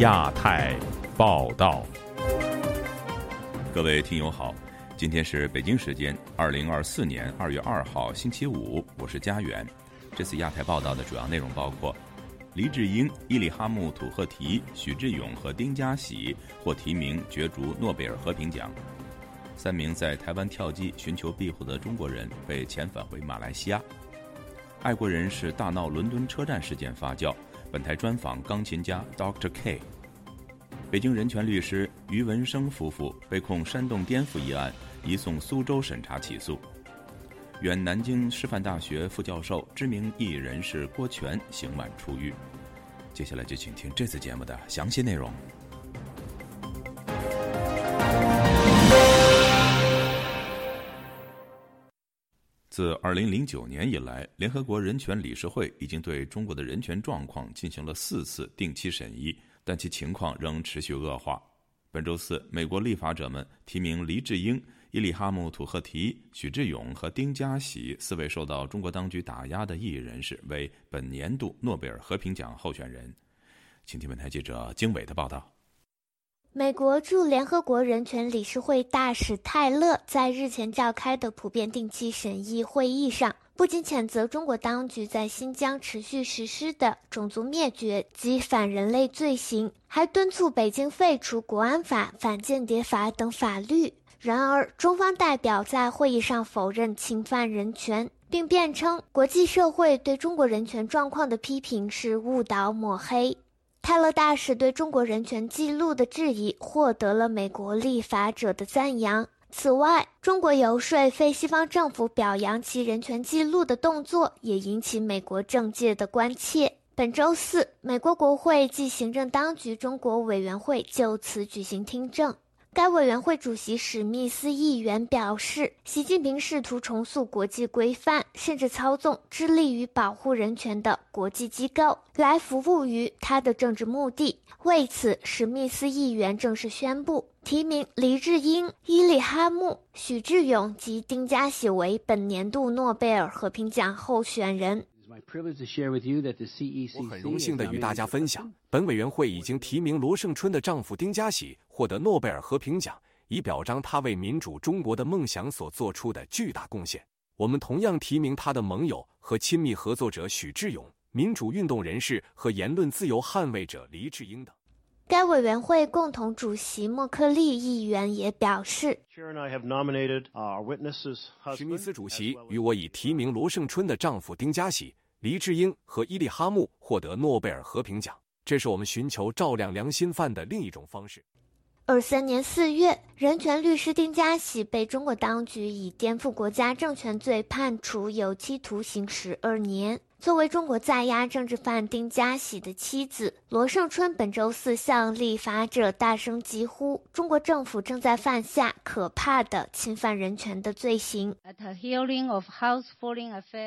亚太报道，各位听友好，今天是北京时间二零二四年二月二号星期五，我是家园。这次亚太报道的主要内容包括：黎智英、伊利哈木·土赫提、许志勇和丁家喜获提名角逐诺贝尔和平奖；三名在台湾跳机寻求庇护的中国人被遣返回马来西亚；爱国人士大闹伦敦车站事件发酵。本台专访钢琴家 Dr. K。北京人权律师于文生夫妇被控煽动颠覆一案，移送苏州审查起诉。原南京师范大学副教授、知名艺人是郭全刑满出狱。接下来就请听这次节目的详细内容。自二零零九年以来，联合国人权理事会已经对中国的人权状况进行了四次定期审议，但其情况仍持续恶化。本周四，美国立法者们提名黎智英、伊利哈木·土赫提、许志勇和丁家喜四位受到中国当局打压的异议人士为本年度诺贝尔和平奖候选人。请听本台记者经纬的报道。美国驻联合国人权理事会大使泰勒在日前召开的普遍定期审议会议上，不仅谴责中国当局在新疆持续实施的种族灭绝及反人类罪行，还敦促北京废除国安法、反间谍法等法律。然而，中方代表在会议上否认侵犯人权，并辩称国际社会对中国人权状况的批评是误导抹黑。泰勒大使对中国人权记录的质疑获得了美国立法者的赞扬。此外，中国游说非西方政府表扬其人权记录的动作也引起美国政界的关切。本周四，美国国会暨行政当局中国委员会就此举行听证。该委员会主席史密斯议员表示，习近平试图重塑国际规范，甚至操纵致力于保护人权的国际机构来服务于他的政治目的。为此，史密斯议员正式宣布提名黎智英、伊利哈木、许志勇及丁家喜为本年度诺贝尔和平奖候选人。我很荣幸的与大家分享，本委员会已经提名罗胜春的丈夫丁家喜获得诺贝尔和平奖，以表彰他为民主中国的梦想所做出的巨大贡献。我们同样提名他的盟友和亲密合作者许志勇、民主运动人士和言论自由捍卫者黎智英等。该委员会共同主席莫克利议员也表示，史密斯主席与我已提名罗胜春的丈夫丁家喜。黎智英和伊利哈木获得诺贝尔和平奖，这是我们寻求照亮良心犯的另一种方式。二三年四月，人权律师丁家喜被中国当局以颠覆国家政权罪判处有期徒刑十二年。作为中国在押政治犯丁家喜的妻子罗胜春，本周四向立法者大声疾呼：中国政府正在犯下可怕的侵犯人权的罪行。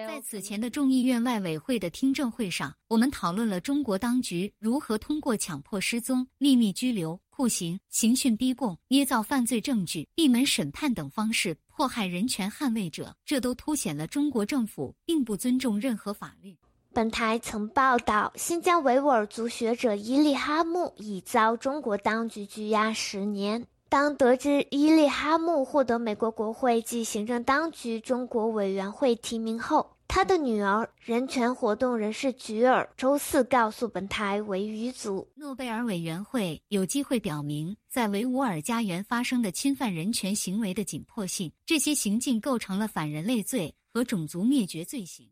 在此前的众议院外委会的听证会上，我们讨论了中国当局如何通过强迫失踪、秘密拘留。酷刑、刑讯逼供、捏造犯罪证据、闭门审判等方式迫害人权捍卫者，这都凸显了中国政府并不尊重任何法律。本台曾报道，新疆维吾尔族学者伊利哈木已遭中国当局拘押十年。当得知伊利哈木获得美国国会及行政当局中国委员会提名后，他的女儿、人权活动人士菊儿周四告诉本台维语组，诺贝尔委员会有机会表明在维吾尔家园发生的侵犯人权行为的紧迫性，这些行径构成了反人类罪和种族灭绝罪行。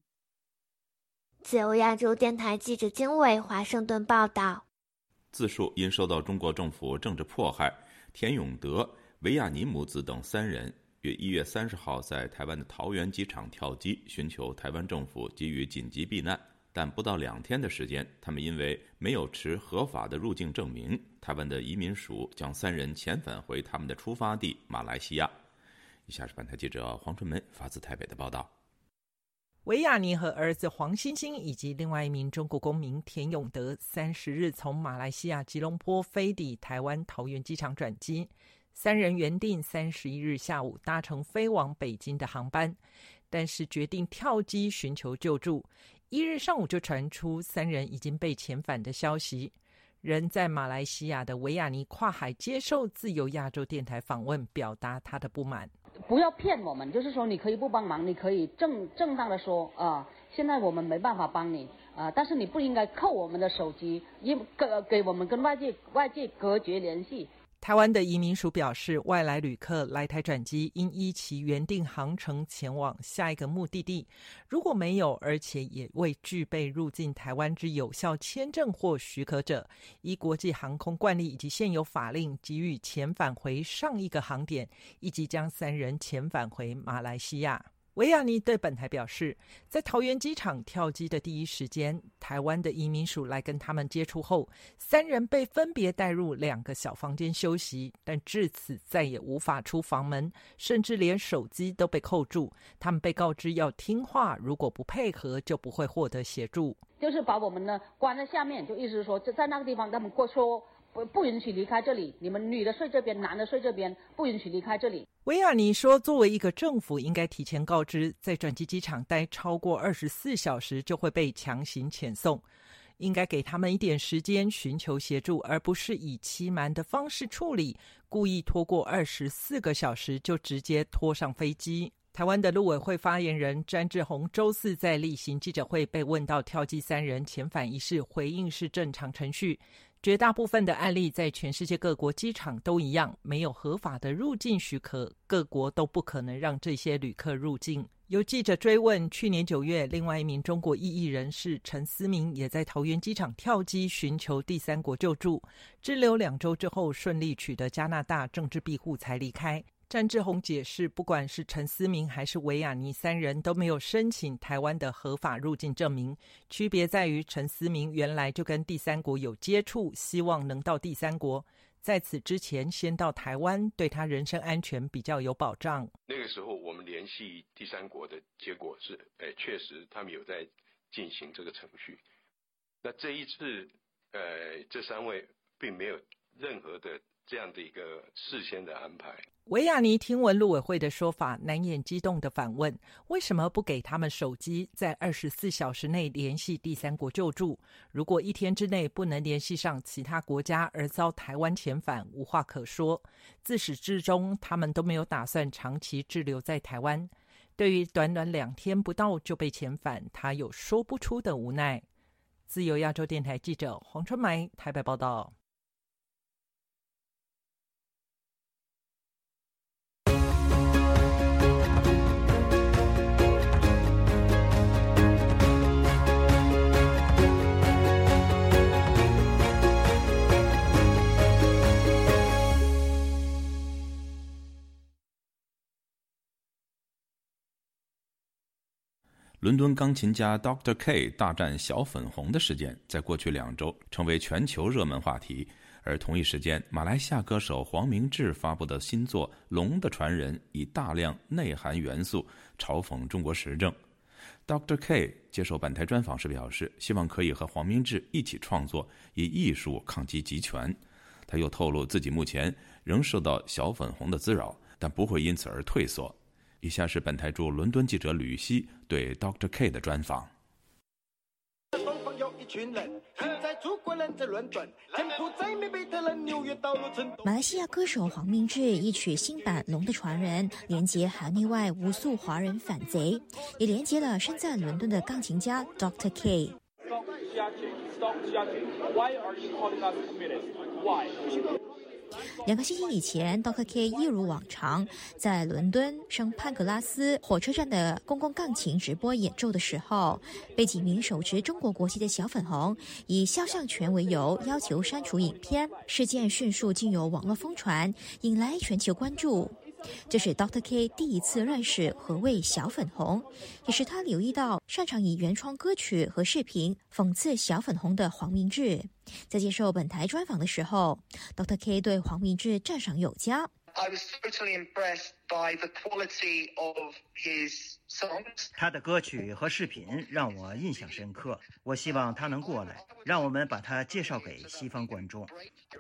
自由亚洲电台记者经纬华盛顿报道：自述因受到中国政府政治迫害，田永德、维亚尼母子等三人。于一月三十号在台湾的桃园机场跳机，寻求台湾政府给予紧急避难，但不到两天的时间，他们因为没有持合法的入境证明，台湾的移民署将三人遣返回他们的出发地马来西亚。以下是本台记者黄春梅发自台北的报道：维亚尼和儿子黄星星以及另外一名中国公民田永德，三十日从马来西亚吉隆坡飞抵台湾桃园机场转机。三人原定三十一日下午搭乘飞往北京的航班，但是决定跳机寻求救助。一日上午就传出三人已经被遣返的消息。人在马来西亚的维亚尼跨海接受自由亚洲电台访问，表达他的不满。不要骗我们，就是说你可以不帮忙，你可以正正当的说啊，现在我们没办法帮你啊，但是你不应该扣我们的手机，因给给我们跟外界外界隔绝联系。台湾的移民署表示，外来旅客来台转机应依其原定航程前往下一个目的地。如果没有，而且也未具备入境台湾之有效签证或许可者，依国际航空惯例以及现有法令，给予遣返回上一个航点，以及将三人遣返回马来西亚。维亚尼对本台表示，在桃园机场跳机的第一时间，台湾的移民署来跟他们接触后，三人被分别带入两个小房间休息，但至此再也无法出房门，甚至连手机都被扣住。他们被告知要听话，如果不配合，就不会获得协助。就是把我们呢关在下面，就意思是说，就在那个地方，他们过说。不不允许离开这里，你们女的睡这边，男的睡这边，不允许离开这里。维亚尼说，作为一个政府，应该提前告知，在转机机场待超过二十四小时就会被强行遣送，应该给他们一点时间寻求协助，而不是以欺瞒的方式处理，故意拖过二十四个小时就直接拖上飞机。台湾的陆委会发言人詹志宏周四在例行记者会被问到跳机三人遣返一事，回应是正常程序。绝大部分的案例在全世界各国机场都一样，没有合法的入境许可，各国都不可能让这些旅客入境。有记者追问，去年九月，另外一名中国异议人士陈思明也在桃园机场跳机寻求第三国救助，滞留两周之后顺利取得加拿大政治庇护才离开。詹志宏解释，不管是陈思明还是维亚尼三人都没有申请台湾的合法入境证明，区别在于陈思明原来就跟第三国有接触，希望能到第三国，在此之前先到台湾，对他人身安全比较有保障。那个时候我们联系第三国的结果是，哎，确实他们有在进行这个程序。那这一次，呃，这三位并没有任何的这样的一个事先的安排。维亚尼听闻陆委会的说法，难掩激动的反问：“为什么不给他们手机，在二十四小时内联系第三国救助？如果一天之内不能联系上其他国家而遭台湾遣返，无话可说。自始至终，他们都没有打算长期滞留在台湾。对于短短两天不到就被遣返，他有说不出的无奈。”自由亚洲电台记者黄春梅台北报道。伦敦钢琴家 Dr. K 大战小粉红的事件，在过去两周成为全球热门话题。而同一时间，马来西亚歌手黄明志发布的新作《龙的传人》，以大量内涵元素嘲讽中国时政。Dr. K 接受本台专访时表示，希望可以和黄明志一起创作，以艺术抗击集权。他又透露，自己目前仍受到小粉红的滋扰，但不会因此而退缩。以下是本台驻伦敦记者吕希对 Dr. K 的专访。马来西亚歌手黄明志一曲新版《龙的传人》，连接海内外无数华人反贼，也连接了身在伦敦的钢琴家 Dr. K。两个星期以前 dota K 一如往常在伦敦圣潘格拉斯火车站的公共钢琴直播演奏的时候，被几名手持中国国旗的小粉红以肖像权为由要求删除影片。事件迅速经由网络疯传，引来全球关注。这是 dota K 第一次认识何谓小粉红，也是他留意到擅长以原创歌曲和视频讽刺小粉红的黄明志。在接受本台专访的时候，Dr. K 对黄明志赞赏有加。I was totally impressed by the quality of his songs. 他的歌曲和视频让我印象深刻。我希望他能过来，让我们把他介绍给西方观众。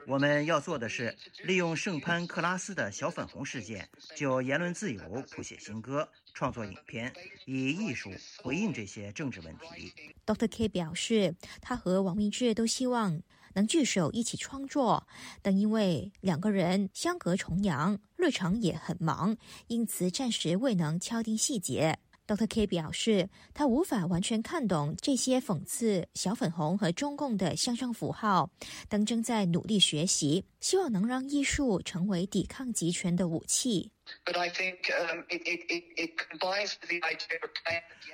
我们要做的是利用圣潘克拉斯的小粉红事件，就言论自由谱写新歌、创作影片，以艺术回应这些政治问题。Dr. K 表示，他和王明志都希望。能聚首一起创作，但因为两个人相隔重洋，日常也很忙，因此暂时未能敲定细节。Dr. K 表示，他无法完全看懂这些讽刺小粉红和中共的象征符号，但正在努力学习，希望能让艺术成为抵抗集权的武器。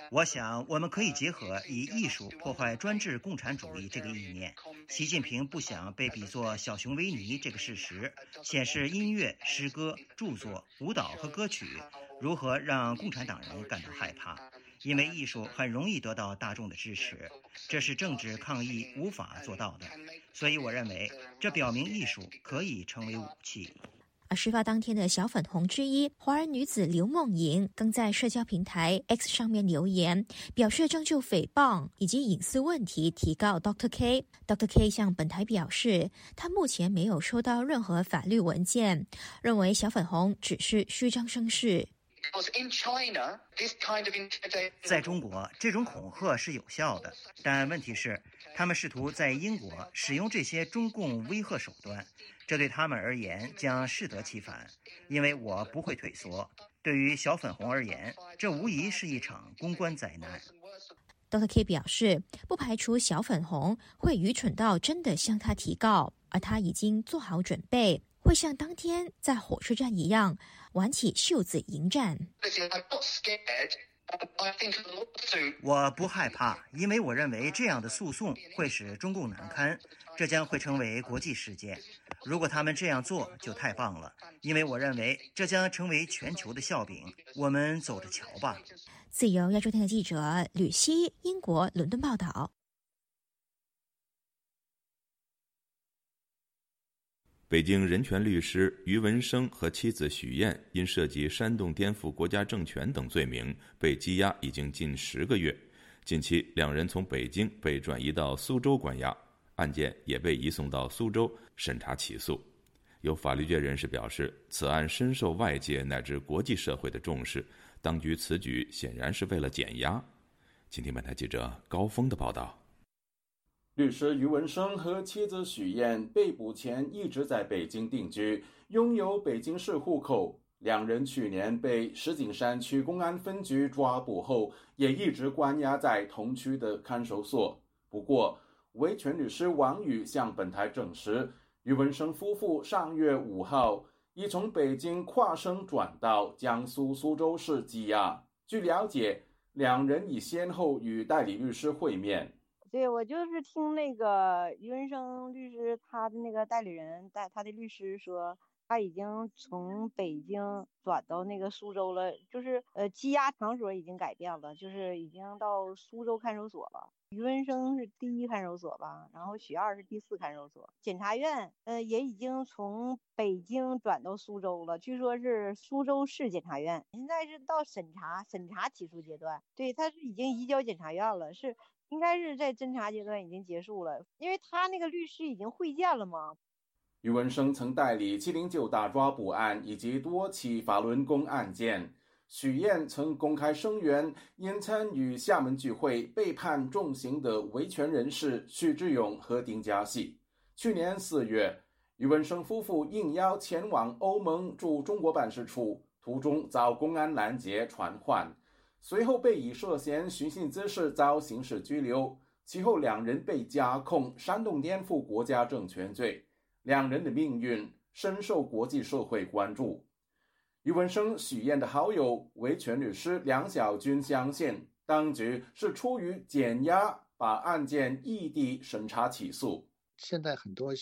我想，我们可以结合以艺术破坏专制共产主义这个意念。习近平不想被比作小熊维尼这个事实，显示音乐、诗歌、著作、舞蹈和歌曲。如何让共产党人感到害怕？因为艺术很容易得到大众的支持，这是政治抗议无法做到的。所以，我认为这表明艺术可以成为武器。事发当天的小粉红之一华人女子刘梦莹，更在社交平台 X 上面留言，表示正就诽谤以及隐私问题提告 Dr. K。Dr. K 向本台表示，他目前没有收到任何法律文件，认为小粉红只是虚张声势。在中国，这种恐吓是有效的，但问题是，他们试图在英国使用这些中共威吓手段，这对他们而言将适得其反。因为我不会退缩。对于小粉红而言，这无疑是一场公关灾难。Dr. K 表示，不排除小粉红会愚蠢到真的向他提告，而他已经做好准备，会像当天在火车站一样。挽起袖子迎战。我不害怕，因为我认为这样的诉讼会使中共难堪，这将会成为国际事件。如果他们这样做，就太棒了，因为我认为这将成为全球的笑柄。我们走着瞧吧。自由亚洲电台记者吕希，英国伦敦报道。北京人权律师于文生和妻子许燕因涉及煽动颠覆国家政权等罪名被羁押已经近十个月。近期，两人从北京被转移到苏州关押，案件也被移送到苏州审查起诉。有法律界人士表示，此案深受外界乃至国际社会的重视，当局此举显然是为了减压。请听本台记者高峰的报道。律师于文生和妻子许燕被捕前一直在北京定居，拥有北京市户口。两人去年被石景山区公安分局抓捕后，也一直关押在同区的看守所。不过，维权律师王宇向本台证实，于文生夫妇上月五号已从北京跨省转到江苏苏州市羁押。据了解，两人已先后与代理律师会面。对，我就是听那个于文生律师，他的那个代理人带他的律师说，他已经从北京转到那个苏州了，就是呃羁押场所已经改变了，就是已经到苏州看守所了。于文生是第一看守所吧，然后许二是第四看守所。检察院呃也已经从北京转到苏州了，据说是苏州市检察院，现在是到审查审查起诉阶段。对，他是已经移交检察院了，是。应该是在侦查阶段已经结束了，因为他那个律师已经会见了嘛。余文生曾代理七零九大抓捕案以及多起法轮功案件。许燕曾公开声援因参与厦门聚会被判重刑的维权人士许志勇和丁家喜。去年四月，余文生夫妇应邀前往欧盟驻中国办事处，途中遭公安拦截传唤。随后被以涉嫌寻衅滋事遭刑事拘留，其后两人被加控煽动颠覆国家政权罪，两人的命运深受国际社会关注。余文生、许燕的好友维权律师梁小军相信，当局是出于减压，把案件异地审查起诉。现在很多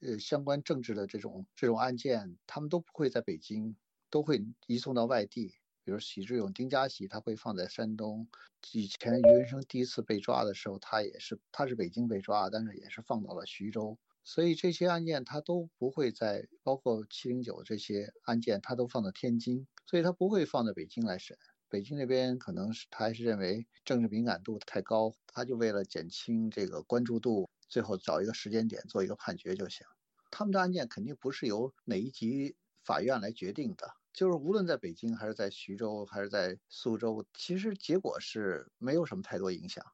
呃相关政治的这种这种案件，他们都不会在北京，都会移送到外地。比如许志勇、丁家喜，他会放在山东。以前余文生第一次被抓的时候，他也是，他是北京被抓，但是也是放到了徐州。所以这些案件他都不会在，包括七零九这些案件，他都放到天津，所以他不会放在北京来审。北京那边可能是他还是认为政治敏感度太高，他就为了减轻这个关注度，最后找一个时间点做一个判决就行。他们的案件肯定不是由哪一级法院来决定的。就是无论在北京还是在徐州还是在苏州，其实结果是没有什么太多影响。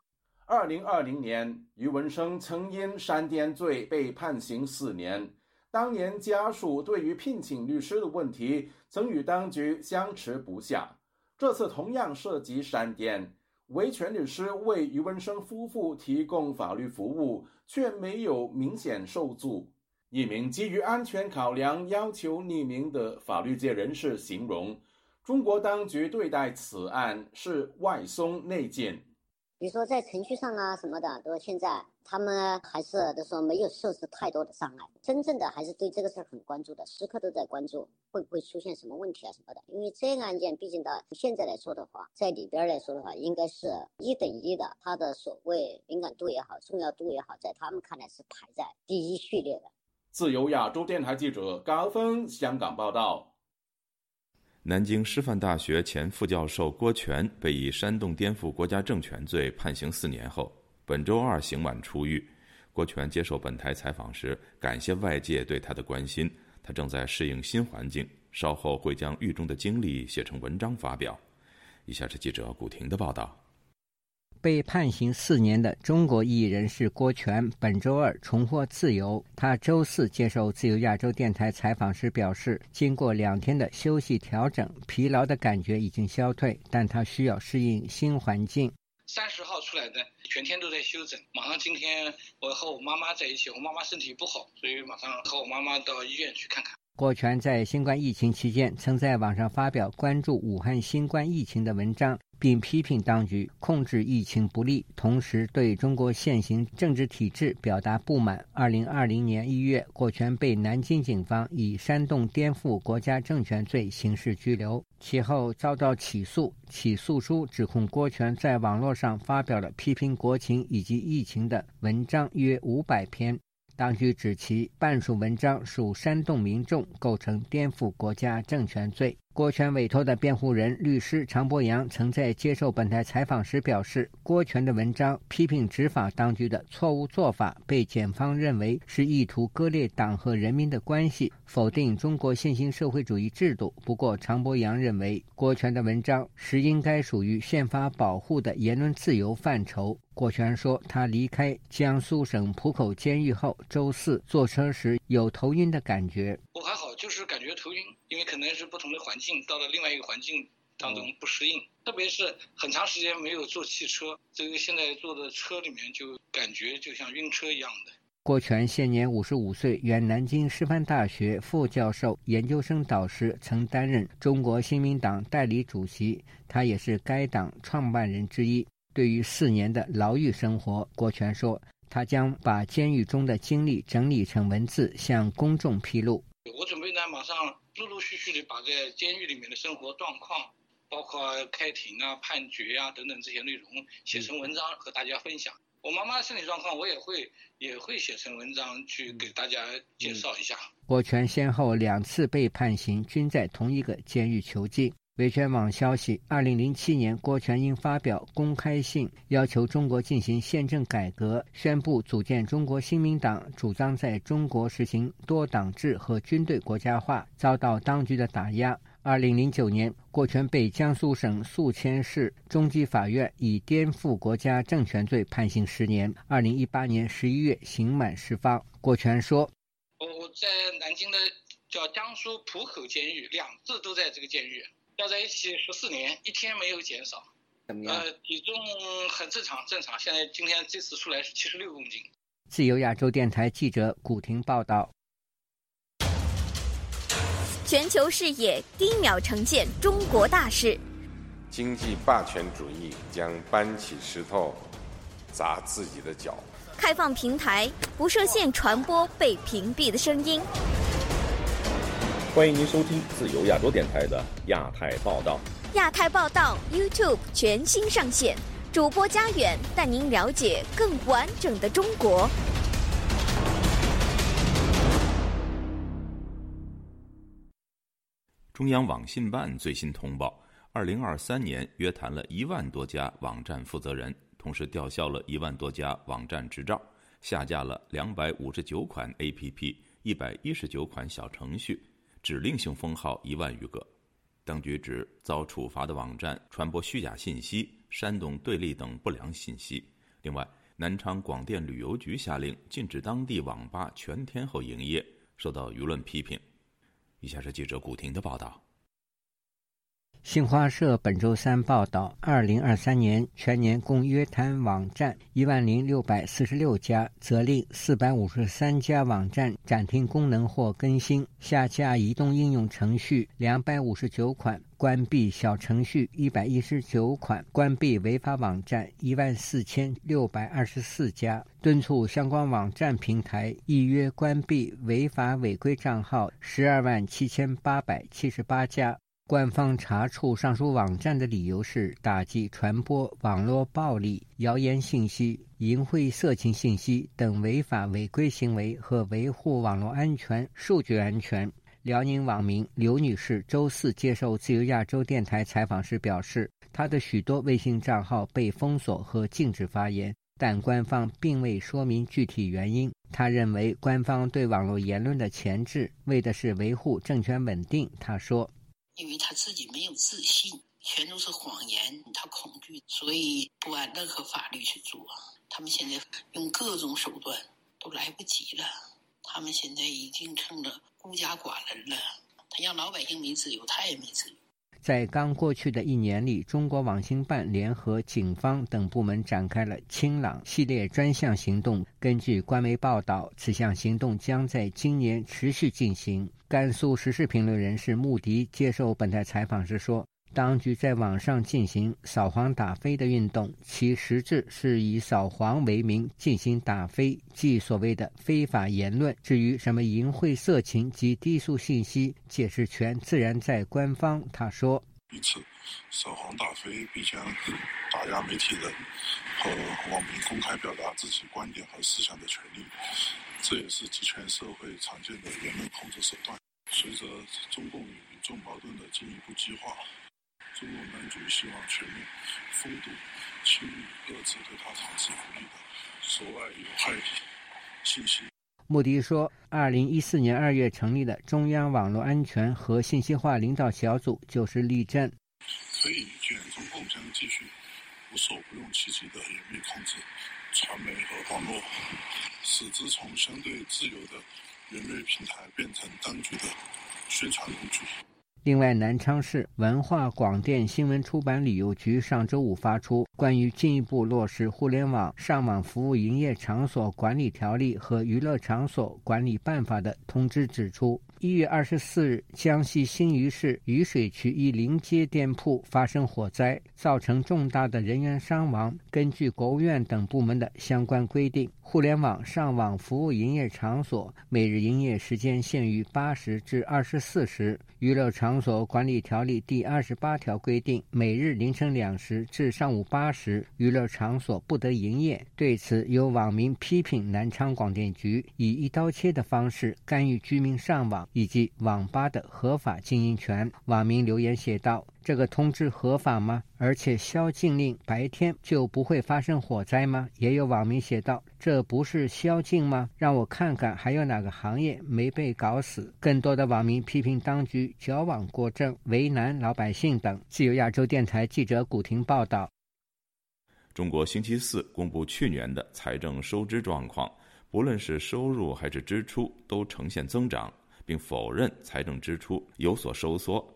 二零二零年，余文生曾因煽颠罪被判刑四年。当年家属对于聘请律师的问题，曾与当局相持不下。这次同样涉及煽颠，维权律师为余文生夫妇提供法律服务，却没有明显受阻。一名基于安全考量要求匿名的法律界人士形容，中国当局对待此案是外松内紧。比如说在程序上啊什么的，都现在他们还是都说没有设置太多的障碍，真正的还是对这个事儿很关注的，时刻都在关注会不会出现什么问题啊什么的。因为这个案件毕竟到现在来说的话，在里边来说的话，应该是一等一的，它的所谓敏感度也好，重要度也好，在他们看来是排在第一序列的。自由亚洲电台记者高峰香港报道：南京师范大学前副教授郭全被以煽动颠覆国家政权罪判刑四年后，本周二刑满出狱。郭全接受本台采访时，感谢外界对他的关心，他正在适应新环境，稍后会将狱中的经历写成文章发表。以下是记者古婷的报道。被判刑四年的中国异议人士郭全本周二重获自由。他周四接受自由亚洲电台采访时表示，经过两天的休息调整，疲劳的感觉已经消退，但他需要适应新环境。三十号出来的，全天都在休整。马上今天我和我妈妈在一起，我妈妈身体不好，所以马上和我妈妈到医院去看看。郭全在新冠疫情期间曾在网上发表关注武汉新冠疫情的文章。并批评当局控制疫情不力，同时对中国现行政治体制表达不满。二零二零年一月，郭全被南京警方以煽动颠覆国家政权罪刑事拘留，其后遭到起诉。起诉书指控郭全在网络上发表了批评国情以及疫情的文章约五百篇。当局指其半数文章属煽动民众，构成颠覆国家政权罪。郭全委托的辩护人律师常博阳曾在接受本台采访时表示，郭全的文章批评执法当局的错误做法，被检方认为是意图割裂党和人民的关系，否定中国现行社会主义制度。不过，常博阳认为，郭全的文章实应该属于宪法保护的言论自由范畴。郭全说，他离开江苏省浦口监狱后，周四坐车时有头晕的感觉。我还好，就是感觉头晕，因为可能是不同的环境，到了另外一个环境当中不适应，特别是很长时间没有坐汽车，这个现在坐的车里面就感觉就像晕车一样的。郭全现年五十五岁，原南京师范大学副教授、研究生导师，曾担任中国新民党代理主席，他也是该党创办人之一。对于四年的牢狱生活，郭全说，他将把监狱中的经历整理成文字，向公众披露。我准备呢，马上陆陆续续的把在监狱里面的生活状况，包括开庭啊、判决啊等等这些内容写成文章和大家分享。我妈妈的身体状况，我也会也会写成文章去给大家介绍一下。郭全先后两次被判刑，均在同一个监狱囚禁。维权网消息：二零零七年，郭全英发表公开信，要求中国进行宪政改革，宣布组建中国新民党，主张在中国实行多党制和军队国家化，遭到当局的打压。二零零九年，郭全被江苏省宿迁市中级法院以颠覆国家政权罪判刑十年。二零一八年十一月，刑满释放。郭全说：“我我在南京的叫江苏浦口监狱，两次都在这个监狱。”要在一起十四年，一天没有减少。怎么样？呃，体重很正常，正常。现在今天这次出来是七十六公斤。自由亚洲电台记者古婷报道。全球视野，低秒呈现中国大事。经济霸权主义将搬起石头砸自己的脚。开放平台，不设限传播被屏蔽的声音。欢迎您收听自由亚洲电台的亚太报道。亚太报道 YouTube 全新上线，主播家远带您了解更完整的中国。中央网信办最新通报：二零二三年约谈了一万多家网站负责人，同时吊销了一万多家网站执照，下架了两百五十九款 APP，一百一十九款小程序。指令性封号一万余个，当局指遭处罚的网站传播虚假信息、煽动对立等不良信息，另外，南昌广电旅游局下令禁止当地网吧全天候营业，受到舆论批评。以下是记者古婷的报道。新华社本周三报道，二零二三年全年共约谈网站一万零六百四十六家，责令四百五十三家网站暂停功能或更新，下架移动应用程序两百五十九款，关闭小程序一百一十九款，关闭违法网站一万四千六百二十四家，敦促相关网站平台预约关闭违法违规账号十二万七千八百七十八家。官方查处上述网站的理由是打击传播网络暴力、谣言信息、淫秽色情信息等违法违规行为和维护网络安全、数据安全。辽宁网民刘女士周四接受自由亚洲电台采访时表示，她的许多微信账号被封锁和禁止发言，但官方并未说明具体原因。她认为，官方对网络言论的钳制，为的是维护政权稳定。她说。因为他自己没有自信，全都是谎言，他恐惧，所以不按任何法律去做。他们现在用各种手段都来不及了，他们现在已经成了孤家寡人了。他让老百姓没自由，他也没自由。在刚过去的一年里，中国网信办联合警方等部门展开了“清朗”系列专项行动。根据官媒报道，此项行动将在今年持续进行。甘肃时事评论人士穆迪接受本台采访时说。当局在网上进行“扫黄打非”的运动，其实质是以扫黄为名进行打非，即所谓的非法言论。至于什么淫秽、色情及低俗信息，解释权自然在官方。他说：“因此，扫黄打非必将打压媒体人和网民公开表达自己观点和思想的权利，这也是集权社会常见的言论控制手段。随着中共与民众矛盾的进一步激化。”中国当局希望全面封堵、清理各自对他长期不利的所谓有害信息。穆迪说，二零一四年二月成立的中央网络安全和信息化领导小组就是例证。可以预见，中共将继续无所不用其极的严密控制传媒和网络，使之从相对自由的人类平台变成当局的宣传工具。另外，南昌市文化广电新闻出版旅游局上周五发出关于进一步落实互联网上网服务营业场所管理条例和娱乐场所管理办法的通知，指出。一月二十四日，江西新余市雨水区一临街店铺发生火灾，造成重大的人员伤亡。根据国务院等部门的相关规定，互联网上网服务营业场所每日营业时间限于八时至二十四时。娱乐场所管理条例第二十八条规定，每日凌晨两时至上午八时，娱乐场所不得营业。对此，有网民批评南昌广电局以一刀切的方式干预居民上网。以及网吧的合法经营权，网民留言写道：“这个通知合法吗？而且宵禁令白天就不会发生火灾吗？”也有网民写道：“这不是宵禁吗？让我看看还有哪个行业没被搞死。”更多的网民批评当局矫枉过正，为难老百姓等。自由亚洲电台记者古婷报道：中国星期四公布去年的财政收支状况，不论是收入还是支出都呈现增长。并否认财政支出有所收缩，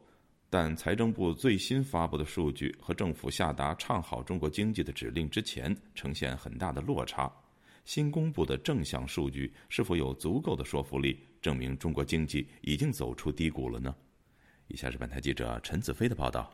但财政部最新发布的数据和政府下达唱好中国经济的指令之前呈现很大的落差。新公布的正向数据是否有足够的说服力，证明中国经济已经走出低谷了呢？以下是本台记者陈子飞的报道。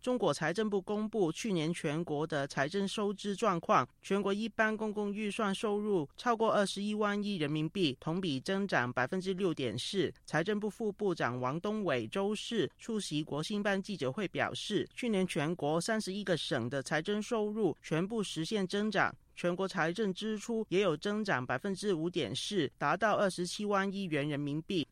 中国财政部公布去年全国的财政收支状况，全国一般公共预算收入超过二十一万亿人民币，同比增长百分之六点四。财政部副部长王东伟周四出席国新办记者会表示，去年全国三十一个省的财政收入全部实现增长，全国财政支出也有增长百分之五点四，达到二十七万亿元人民币。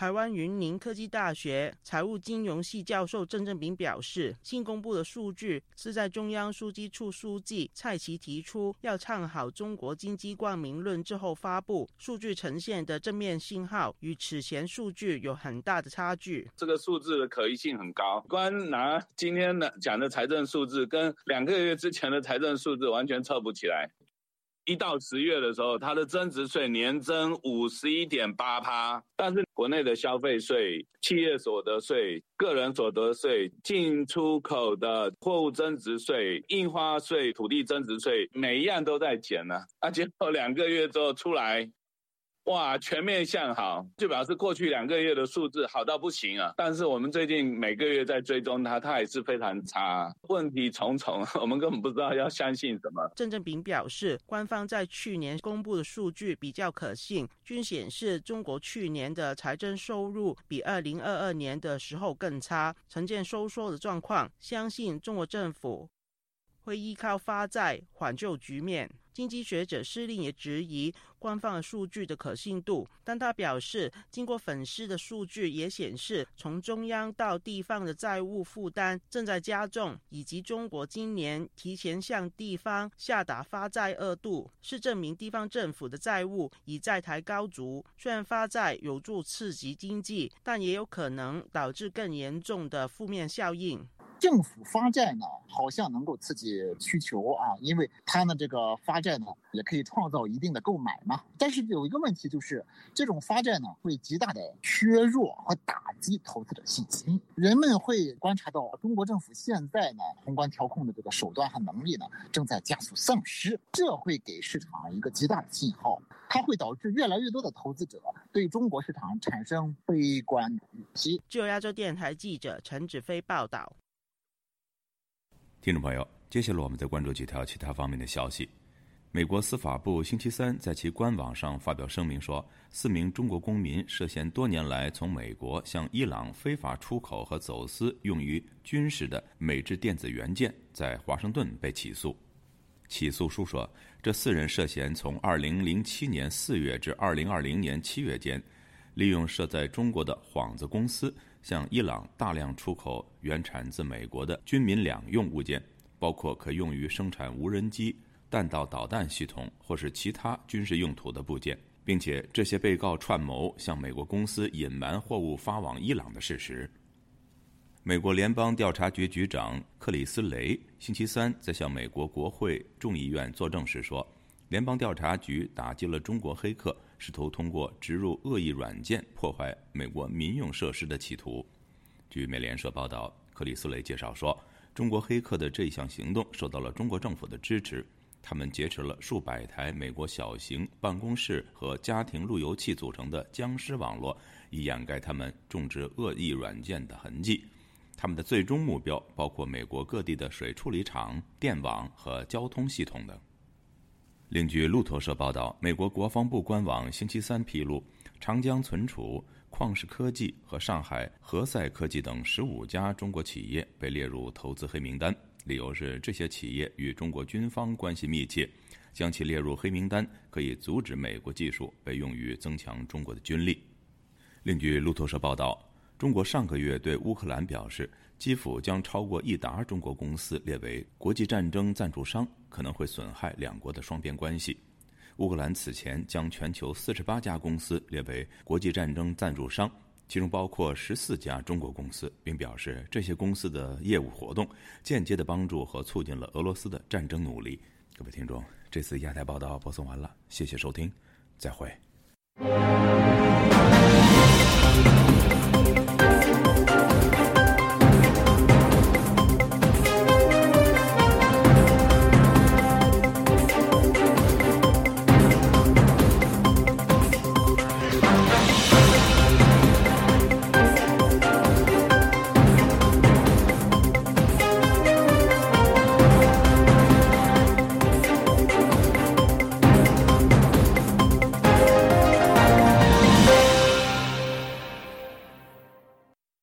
台湾云林科技大学财务金融系教授郑正炳表示，新公布的数据是在中央书记处书记蔡奇提出要唱好中国经济冠名论之后发布，数据呈现的正面信号与此前数据有很大的差距。这个数字的可疑性很高，光拿今天的讲的财政数字跟两个月之前的财政数字完全凑不起来。一到十月的时候，它的增值税年增五十一点八趴，但是国内的消费税、企业所得税、个人所得税、进出口的货物增值税、印花税、土地增值税，每一样都在减呢。啊，结果两个月之后出来。哇，全面向好，就表示过去两个月的数字好到不行啊！但是我们最近每个月在追踪它，它还是非常差，问题重重，我们根本不知道要相信什么。郑正平表示，官方在去年公布的数据比较可信，均显示中国去年的财政收入比二零二二年的时候更差，呈现收缩的状况。相信中国政府会依靠发债缓救局面。经济学者施令也质疑官方数据的可信度，但他表示，经过粉饰的数据也显示，从中央到地方的债务负担正在加重，以及中国今年提前向地方下达发债额度，是证明地方政府的债务已在抬高足。虽然发债有助刺激经济，但也有可能导致更严重的负面效应。政府发债呢，好像能够刺激需求啊，因为它呢这个发债呢也可以创造一定的购买嘛。但是有一个问题就是，这种发债呢会极大的削弱和打击投资者信心。人们会观察到，中国政府现在呢宏观调控的这个手段和能力呢正在加速丧失，这会给市场一个极大的信号，它会导致越来越多的投资者对中国市场产生悲观预期。就亚洲电台记者陈子飞报道。听众朋友，接下来我们再关注几条其他方面的消息。美国司法部星期三在其官网上发表声明说，四名中国公民涉嫌多年来从美国向伊朗非法出口和走私用于军事的美制电子元件，在华盛顿被起诉。起诉书说，这四人涉嫌从2007年4月至2020年7月间，利用设在中国的幌子公司。向伊朗大量出口原产自美国的军民两用物件，包括可用于生产无人机、弹道导弹系统或是其他军事用途的部件，并且这些被告串谋向美国公司隐瞒货物发往伊朗的事实。美国联邦调查局局长克里斯雷星期三在向美国国会众议院作证时说，联邦调查局打击了中国黑客。试图通过植入恶意软件破坏美国民用设施的企图。据美联社报道，克里斯雷介绍说，中国黑客的这项行动受到了中国政府的支持。他们劫持了数百台美国小型办公室和家庭路由器组成的僵尸网络，以掩盖他们种植恶意软件的痕迹。他们的最终目标包括美国各地的水处理厂、电网和交通系统等。另据路透社报道，美国国防部官网星期三披露，长江存储、旷视科技和上海和赛科技等十五家中国企业被列入投资黑名单，理由是这些企业与中国军方关系密切，将其列入黑名单可以阻止美国技术被用于增强中国的军力。另据路透社报道，中国上个月对乌克兰表示。基辅将超过一达中国公司列为国际战争赞助商，可能会损害两国的双边关系。乌克兰此前将全球四十八家公司列为国际战争赞助商，其中包括十四家中国公司，并表示这些公司的业务活动间接的帮助和促进了俄罗斯的战争努力。各位听众，这次亚太报道播送完了，谢谢收听，再会。